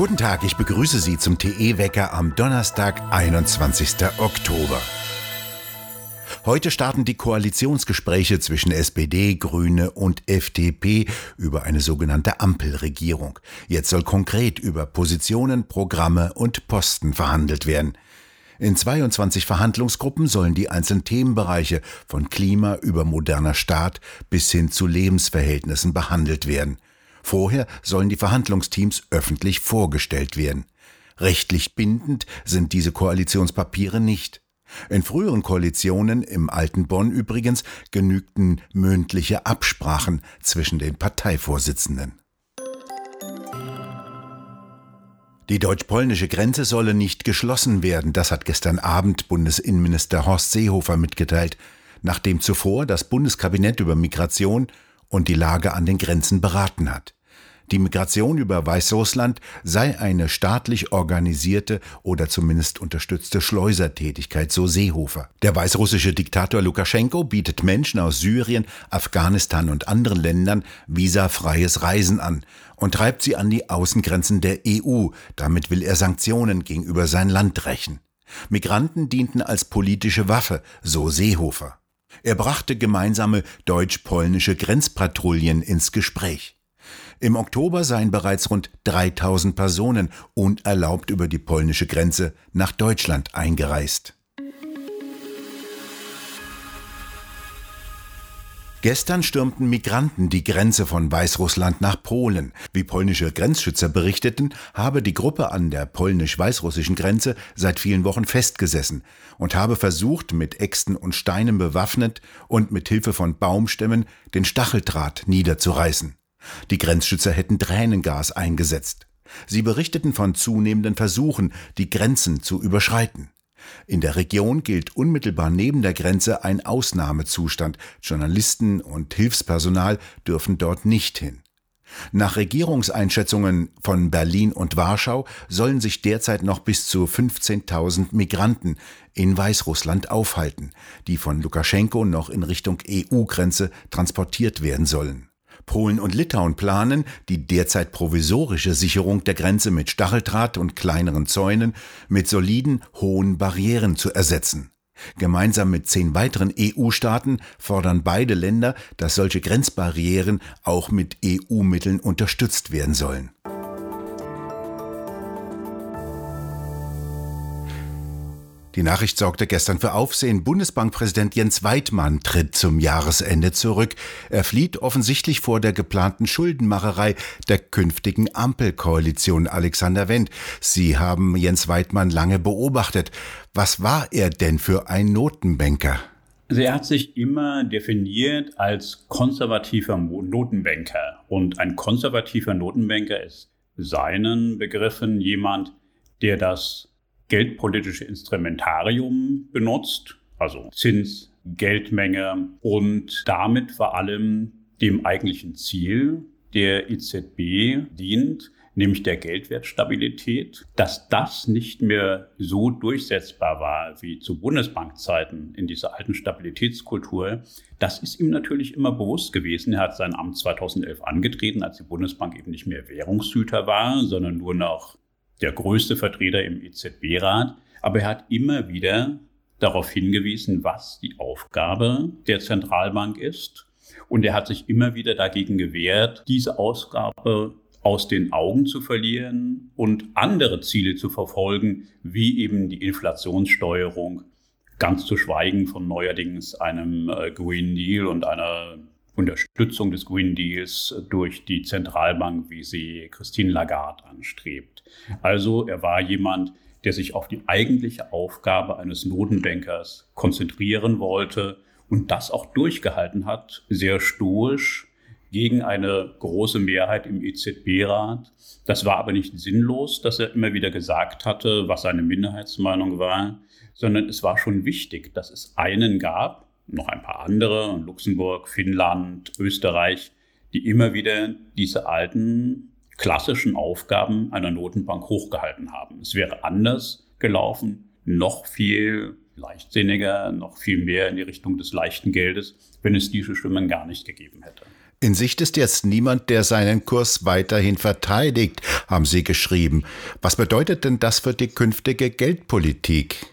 Guten Tag, ich begrüße Sie zum TE-Wecker am Donnerstag, 21. Oktober. Heute starten die Koalitionsgespräche zwischen SPD, Grüne und FDP über eine sogenannte Ampelregierung. Jetzt soll konkret über Positionen, Programme und Posten verhandelt werden. In 22 Verhandlungsgruppen sollen die einzelnen Themenbereiche von Klima über moderner Staat bis hin zu Lebensverhältnissen behandelt werden. Vorher sollen die Verhandlungsteams öffentlich vorgestellt werden. Rechtlich bindend sind diese Koalitionspapiere nicht. In früheren Koalitionen im alten Bonn übrigens genügten mündliche Absprachen zwischen den Parteivorsitzenden. Die deutsch-polnische Grenze solle nicht geschlossen werden, das hat gestern Abend Bundesinnenminister Horst Seehofer mitgeteilt, nachdem zuvor das Bundeskabinett über Migration und die Lage an den Grenzen beraten hat. Die Migration über Weißrussland sei eine staatlich organisierte oder zumindest unterstützte Schleusertätigkeit, so Seehofer. Der weißrussische Diktator Lukaschenko bietet Menschen aus Syrien, Afghanistan und anderen Ländern visafreies Reisen an und treibt sie an die Außengrenzen der EU. Damit will er Sanktionen gegenüber sein Land rächen. Migranten dienten als politische Waffe, so Seehofer. Er brachte gemeinsame deutsch-polnische Grenzpatrouillen ins Gespräch. Im Oktober seien bereits rund 3000 Personen unerlaubt über die polnische Grenze nach Deutschland eingereist. Gestern stürmten Migranten die Grenze von Weißrussland nach Polen. Wie polnische Grenzschützer berichteten, habe die Gruppe an der polnisch-weißrussischen Grenze seit vielen Wochen festgesessen und habe versucht, mit Äxten und Steinen bewaffnet und mit Hilfe von Baumstämmen den Stacheldraht niederzureißen. Die Grenzschützer hätten Tränengas eingesetzt. Sie berichteten von zunehmenden Versuchen, die Grenzen zu überschreiten. In der Region gilt unmittelbar neben der Grenze ein Ausnahmezustand. Journalisten und Hilfspersonal dürfen dort nicht hin. Nach Regierungseinschätzungen von Berlin und Warschau sollen sich derzeit noch bis zu 15.000 Migranten in Weißrussland aufhalten, die von Lukaschenko noch in Richtung EU-Grenze transportiert werden sollen. Polen und Litauen planen, die derzeit provisorische Sicherung der Grenze mit Stacheldraht und kleineren Zäunen mit soliden, hohen Barrieren zu ersetzen. Gemeinsam mit zehn weiteren EU-Staaten fordern beide Länder, dass solche Grenzbarrieren auch mit EU-Mitteln unterstützt werden sollen. Die Nachricht sorgte gestern für Aufsehen. Bundesbankpräsident Jens Weidmann tritt zum Jahresende zurück. Er flieht offensichtlich vor der geplanten Schuldenmacherei der künftigen Ampelkoalition. Alexander Wendt, Sie haben Jens Weidmann lange beobachtet. Was war er denn für ein Notenbanker? Also er hat sich immer definiert als konservativer Notenbanker. Und ein konservativer Notenbanker ist seinen Begriffen jemand, der das geldpolitische Instrumentarium benutzt, also Zins, Geldmenge und damit vor allem dem eigentlichen Ziel der EZB dient, nämlich der Geldwertstabilität, dass das nicht mehr so durchsetzbar war wie zu Bundesbankzeiten in dieser alten Stabilitätskultur, das ist ihm natürlich immer bewusst gewesen. Er hat sein Amt 2011 angetreten, als die Bundesbank eben nicht mehr Währungshüter war, sondern nur noch der größte Vertreter im EZB-Rat, aber er hat immer wieder darauf hingewiesen, was die Aufgabe der Zentralbank ist. Und er hat sich immer wieder dagegen gewehrt, diese Ausgabe aus den Augen zu verlieren und andere Ziele zu verfolgen, wie eben die Inflationssteuerung, ganz zu schweigen von neuerdings einem äh, Green Deal und einer Unterstützung des Green Deals durch die Zentralbank, wie sie Christine Lagarde anstrebt. Also er war jemand, der sich auf die eigentliche Aufgabe eines Notenbankers konzentrieren wollte und das auch durchgehalten hat, sehr stoisch gegen eine große Mehrheit im EZB-Rat. Das war aber nicht sinnlos, dass er immer wieder gesagt hatte, was seine Minderheitsmeinung war, sondern es war schon wichtig, dass es einen gab, noch ein paar andere, Luxemburg, Finnland, Österreich, die immer wieder diese alten klassischen Aufgaben einer Notenbank hochgehalten haben. Es wäre anders gelaufen, noch viel leichtsinniger, noch viel mehr in die Richtung des leichten Geldes, wenn es diese Stimmen gar nicht gegeben hätte. In Sicht ist jetzt niemand, der seinen Kurs weiterhin verteidigt, haben Sie geschrieben. Was bedeutet denn das für die künftige Geldpolitik?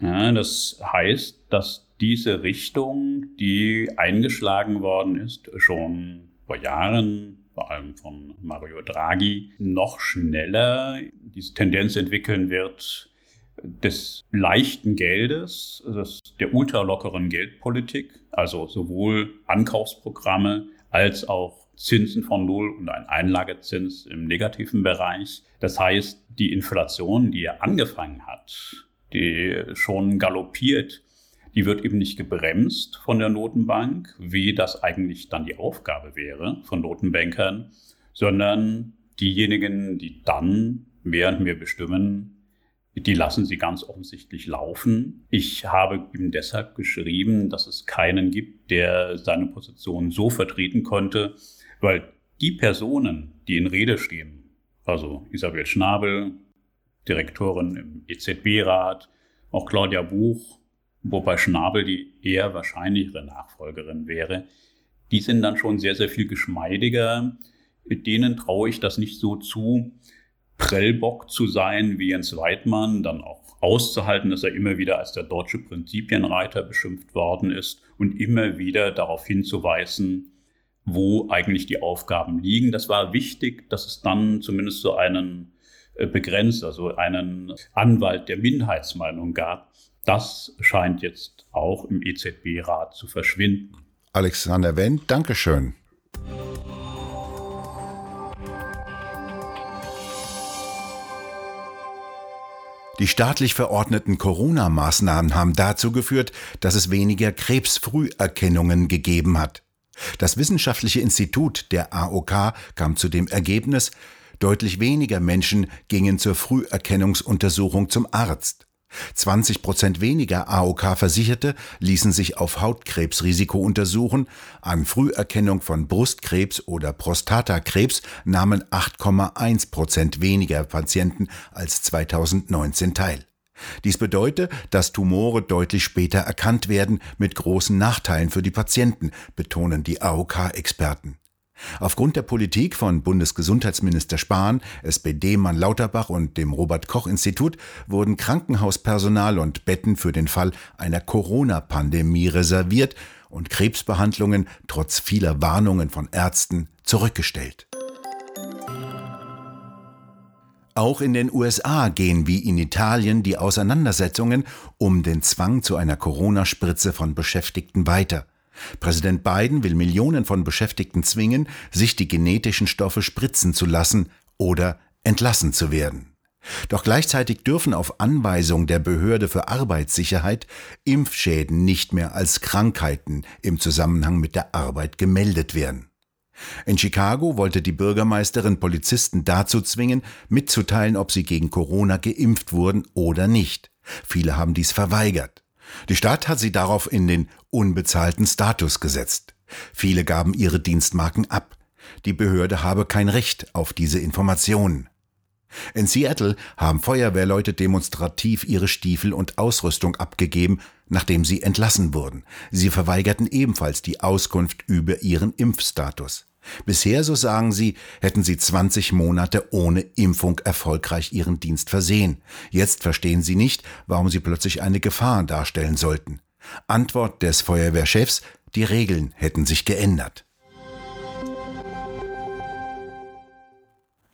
Ja, das heißt, dass diese Richtung, die eingeschlagen worden ist, schon vor Jahren, vor allem von Mario Draghi, noch schneller diese Tendenz entwickeln wird, des leichten Geldes, des, der ultralockeren Geldpolitik, also sowohl Ankaufsprogramme als auch Zinsen von Null und ein Einlagezins im negativen Bereich. Das heißt, die Inflation, die ja angefangen hat, die schon galoppiert, die wird eben nicht gebremst von der Notenbank, wie das eigentlich dann die Aufgabe wäre von Notenbankern, sondern diejenigen, die dann mehr und mehr bestimmen, die lassen sie ganz offensichtlich laufen. Ich habe ihm deshalb geschrieben, dass es keinen gibt, der seine Position so vertreten konnte, weil die Personen, die in Rede stehen, also Isabel Schnabel, Direktorin im EZB-Rat, auch Claudia Buch, wobei Schnabel die eher wahrscheinlichere Nachfolgerin wäre, die sind dann schon sehr, sehr viel geschmeidiger. Denen traue ich das nicht so zu, Prellbock zu sein wie Jens Weidmann, dann auch auszuhalten, dass er immer wieder als der deutsche Prinzipienreiter beschimpft worden ist und immer wieder darauf hinzuweisen, wo eigentlich die Aufgaben liegen. Das war wichtig, dass es dann zumindest so einen äh, Begrenzer, so einen Anwalt der Minderheitsmeinung gab. Das scheint jetzt auch im EZB-Rat zu verschwinden. Alexander Wendt, Dankeschön. Die staatlich verordneten Corona-Maßnahmen haben dazu geführt, dass es weniger Krebsfrüherkennungen gegeben hat. Das Wissenschaftliche Institut der AOK kam zu dem Ergebnis, deutlich weniger Menschen gingen zur Früherkennungsuntersuchung zum Arzt. 20 Prozent weniger AOK-Versicherte ließen sich auf Hautkrebsrisiko untersuchen, an Früherkennung von Brustkrebs oder Prostatakrebs nahmen 8,1 Prozent weniger Patienten als 2019 teil. Dies bedeutet, dass Tumore deutlich später erkannt werden, mit großen Nachteilen für die Patienten, betonen die AOK-Experten. Aufgrund der Politik von Bundesgesundheitsminister Spahn, SPD-Mann Lauterbach und dem Robert Koch Institut wurden Krankenhauspersonal und Betten für den Fall einer Corona-Pandemie reserviert und Krebsbehandlungen trotz vieler Warnungen von Ärzten zurückgestellt. Auch in den USA gehen wie in Italien die Auseinandersetzungen um den Zwang zu einer Corona-Spritze von Beschäftigten weiter. Präsident Biden will Millionen von Beschäftigten zwingen, sich die genetischen Stoffe spritzen zu lassen oder entlassen zu werden. Doch gleichzeitig dürfen auf Anweisung der Behörde für Arbeitssicherheit Impfschäden nicht mehr als Krankheiten im Zusammenhang mit der Arbeit gemeldet werden. In Chicago wollte die Bürgermeisterin Polizisten dazu zwingen, mitzuteilen, ob sie gegen Corona geimpft wurden oder nicht. Viele haben dies verweigert. Die Stadt hat sie darauf in den unbezahlten Status gesetzt. Viele gaben ihre Dienstmarken ab. Die Behörde habe kein Recht auf diese Informationen. In Seattle haben Feuerwehrleute demonstrativ ihre Stiefel und Ausrüstung abgegeben, nachdem sie entlassen wurden. Sie verweigerten ebenfalls die Auskunft über ihren Impfstatus. Bisher, so sagen sie, hätten sie 20 Monate ohne Impfung erfolgreich ihren Dienst versehen. Jetzt verstehen sie nicht, warum sie plötzlich eine Gefahr darstellen sollten. Antwort des Feuerwehrchefs, die Regeln hätten sich geändert.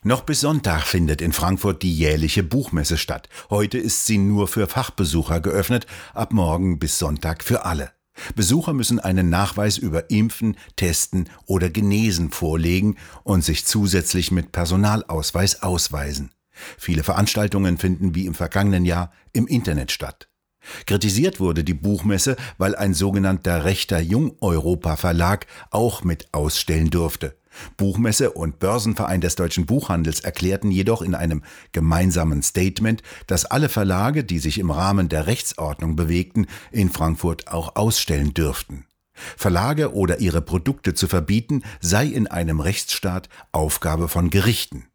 Noch bis Sonntag findet in Frankfurt die jährliche Buchmesse statt. Heute ist sie nur für Fachbesucher geöffnet, ab morgen bis Sonntag für alle. Besucher müssen einen Nachweis über Impfen, Testen oder Genesen vorlegen und sich zusätzlich mit Personalausweis ausweisen. Viele Veranstaltungen finden wie im vergangenen Jahr im Internet statt. Kritisiert wurde die Buchmesse, weil ein sogenannter rechter Jung-Europa-Verlag auch mit ausstellen durfte. Buchmesse und Börsenverein des deutschen Buchhandels erklärten jedoch in einem gemeinsamen Statement, dass alle Verlage, die sich im Rahmen der Rechtsordnung bewegten, in Frankfurt auch ausstellen dürften. Verlage oder ihre Produkte zu verbieten, sei in einem Rechtsstaat Aufgabe von Gerichten.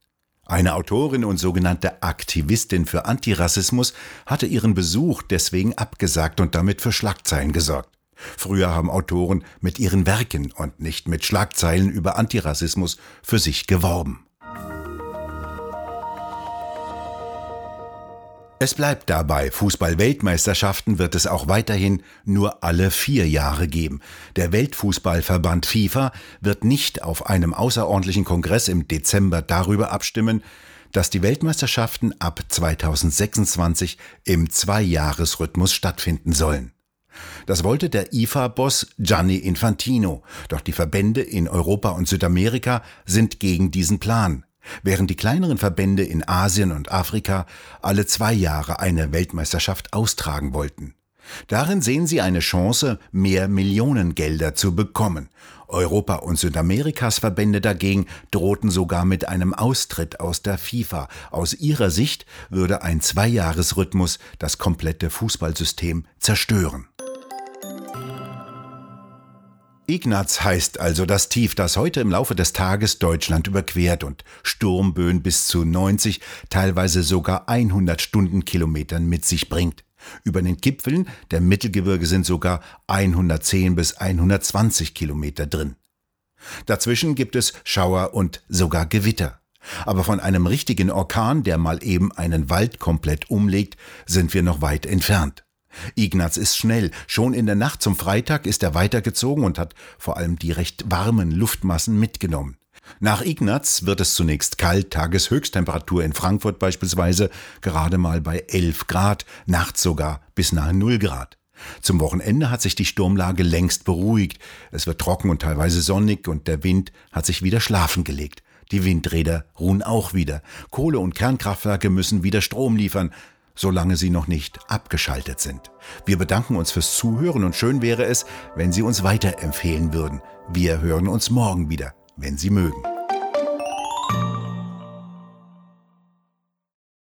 Eine Autorin und sogenannte Aktivistin für Antirassismus hatte ihren Besuch deswegen abgesagt und damit für Schlagzeilen gesorgt. Früher haben Autoren mit ihren Werken und nicht mit Schlagzeilen über Antirassismus für sich geworben. Es bleibt dabei, Fußball-Weltmeisterschaften wird es auch weiterhin nur alle vier Jahre geben. Der Weltfußballverband FIFA wird nicht auf einem außerordentlichen Kongress im Dezember darüber abstimmen, dass die Weltmeisterschaften ab 2026 im Zweijahresrhythmus stattfinden sollen. Das wollte der IFA-Boss Gianni Infantino, doch die Verbände in Europa und Südamerika sind gegen diesen Plan während die kleineren Verbände in Asien und Afrika alle zwei Jahre eine Weltmeisterschaft austragen wollten. Darin sehen sie eine Chance, mehr Millionengelder zu bekommen. Europa und Südamerikas Verbände dagegen drohten sogar mit einem Austritt aus der FIFA. Aus ihrer Sicht würde ein Zweijahresrhythmus das komplette Fußballsystem zerstören. Ignaz heißt also das Tief, das heute im Laufe des Tages Deutschland überquert und Sturmböen bis zu 90, teilweise sogar 100 Stundenkilometern mit sich bringt. Über den Gipfeln der Mittelgebirge sind sogar 110 bis 120 Kilometer drin. Dazwischen gibt es Schauer und sogar Gewitter. Aber von einem richtigen Orkan, der mal eben einen Wald komplett umlegt, sind wir noch weit entfernt. Ignaz ist schnell. Schon in der Nacht zum Freitag ist er weitergezogen und hat vor allem die recht warmen Luftmassen mitgenommen. Nach Ignaz wird es zunächst kalt, Tageshöchsttemperatur in Frankfurt beispielsweise gerade mal bei 11 Grad, nachts sogar bis nahe 0 Grad. Zum Wochenende hat sich die Sturmlage längst beruhigt. Es wird trocken und teilweise sonnig und der Wind hat sich wieder schlafen gelegt. Die Windräder ruhen auch wieder. Kohle- und Kernkraftwerke müssen wieder Strom liefern solange sie noch nicht abgeschaltet sind. Wir bedanken uns fürs Zuhören und schön wäre es, wenn Sie uns weiterempfehlen würden. Wir hören uns morgen wieder, wenn Sie mögen.